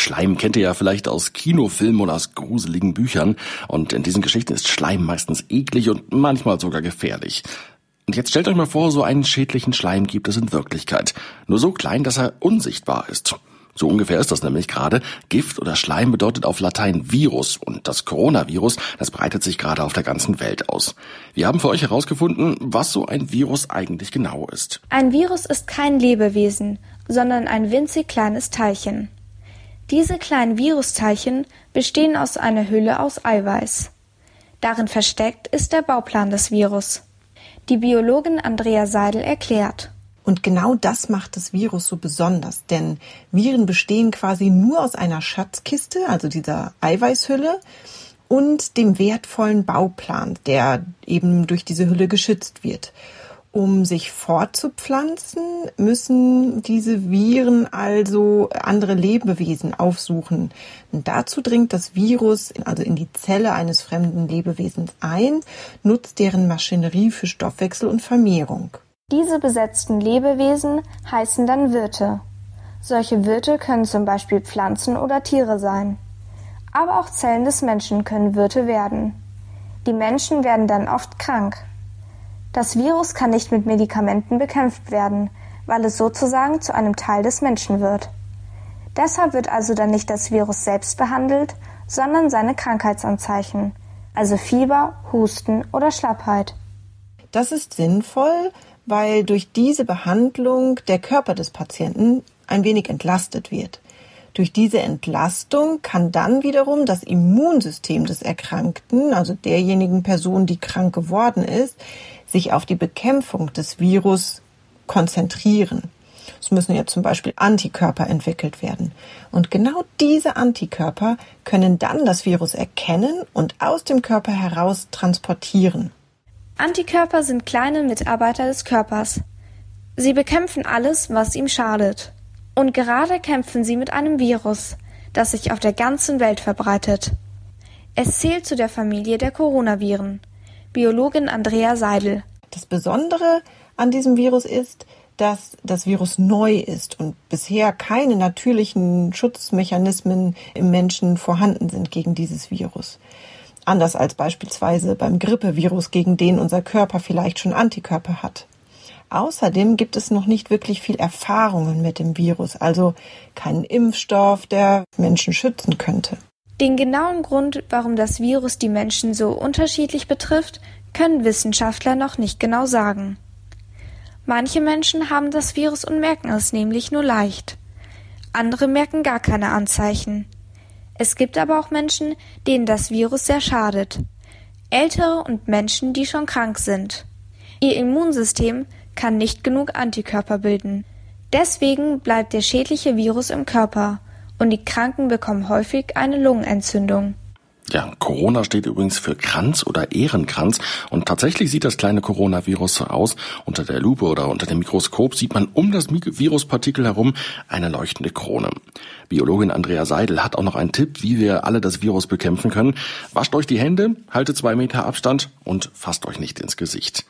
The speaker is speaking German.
Schleim kennt ihr ja vielleicht aus Kinofilmen oder aus gruseligen Büchern. Und in diesen Geschichten ist Schleim meistens eklig und manchmal sogar gefährlich. Und jetzt stellt euch mal vor, so einen schädlichen Schleim gibt es in Wirklichkeit. Nur so klein, dass er unsichtbar ist. So ungefähr ist das nämlich gerade. Gift oder Schleim bedeutet auf Latein Virus und das Coronavirus, das breitet sich gerade auf der ganzen Welt aus. Wir haben für euch herausgefunden, was so ein Virus eigentlich genau ist. Ein Virus ist kein Lebewesen, sondern ein winzig kleines Teilchen. Diese kleinen Virusteilchen bestehen aus einer Hülle aus Eiweiß. Darin versteckt ist der Bauplan des Virus. Die Biologin Andrea Seidel erklärt. Und genau das macht das Virus so besonders, denn Viren bestehen quasi nur aus einer Schatzkiste, also dieser Eiweißhülle, und dem wertvollen Bauplan, der eben durch diese Hülle geschützt wird. Um sich fortzupflanzen, müssen diese Viren also andere Lebewesen aufsuchen. Und dazu dringt das Virus also in die Zelle eines fremden Lebewesens ein, nutzt deren Maschinerie für Stoffwechsel und Vermehrung. Diese besetzten Lebewesen heißen dann Wirte. Solche Wirte können zum Beispiel Pflanzen oder Tiere sein. Aber auch Zellen des Menschen können Wirte werden. Die Menschen werden dann oft krank. Das Virus kann nicht mit Medikamenten bekämpft werden, weil es sozusagen zu einem Teil des Menschen wird. Deshalb wird also dann nicht das Virus selbst behandelt, sondern seine Krankheitsanzeichen, also Fieber, Husten oder Schlappheit. Das ist sinnvoll, weil durch diese Behandlung der Körper des Patienten ein wenig entlastet wird. Durch diese Entlastung kann dann wiederum das Immunsystem des Erkrankten, also derjenigen Person, die krank geworden ist, sich auf die Bekämpfung des Virus konzentrieren. Es müssen ja zum Beispiel Antikörper entwickelt werden. Und genau diese Antikörper können dann das Virus erkennen und aus dem Körper heraus transportieren. Antikörper sind kleine Mitarbeiter des Körpers. Sie bekämpfen alles, was ihm schadet. Und gerade kämpfen sie mit einem Virus, das sich auf der ganzen Welt verbreitet. Es zählt zu der Familie der Coronaviren. Biologin Andrea Seidel. Das Besondere an diesem Virus ist, dass das Virus neu ist und bisher keine natürlichen Schutzmechanismen im Menschen vorhanden sind gegen dieses Virus. Anders als beispielsweise beim Grippevirus, gegen den unser Körper vielleicht schon Antikörper hat. Außerdem gibt es noch nicht wirklich viel Erfahrungen mit dem Virus, also keinen Impfstoff, der Menschen schützen könnte. Den genauen Grund, warum das Virus die Menschen so unterschiedlich betrifft, können Wissenschaftler noch nicht genau sagen. Manche Menschen haben das Virus und merken es nämlich nur leicht. Andere merken gar keine Anzeichen. Es gibt aber auch Menschen, denen das Virus sehr schadet. Ältere und Menschen, die schon krank sind. Ihr Immunsystem kann nicht genug Antikörper bilden. Deswegen bleibt der schädliche Virus im Körper und die Kranken bekommen häufig eine Lungenentzündung. Ja, Corona steht übrigens für Kranz oder Ehrenkranz und tatsächlich sieht das kleine Coronavirus so aus. Unter der Lupe oder unter dem Mikroskop sieht man um das Viruspartikel herum eine leuchtende Krone. Biologin Andrea Seidel hat auch noch einen Tipp, wie wir alle das Virus bekämpfen können. Wascht euch die Hände, haltet zwei Meter Abstand und fasst euch nicht ins Gesicht.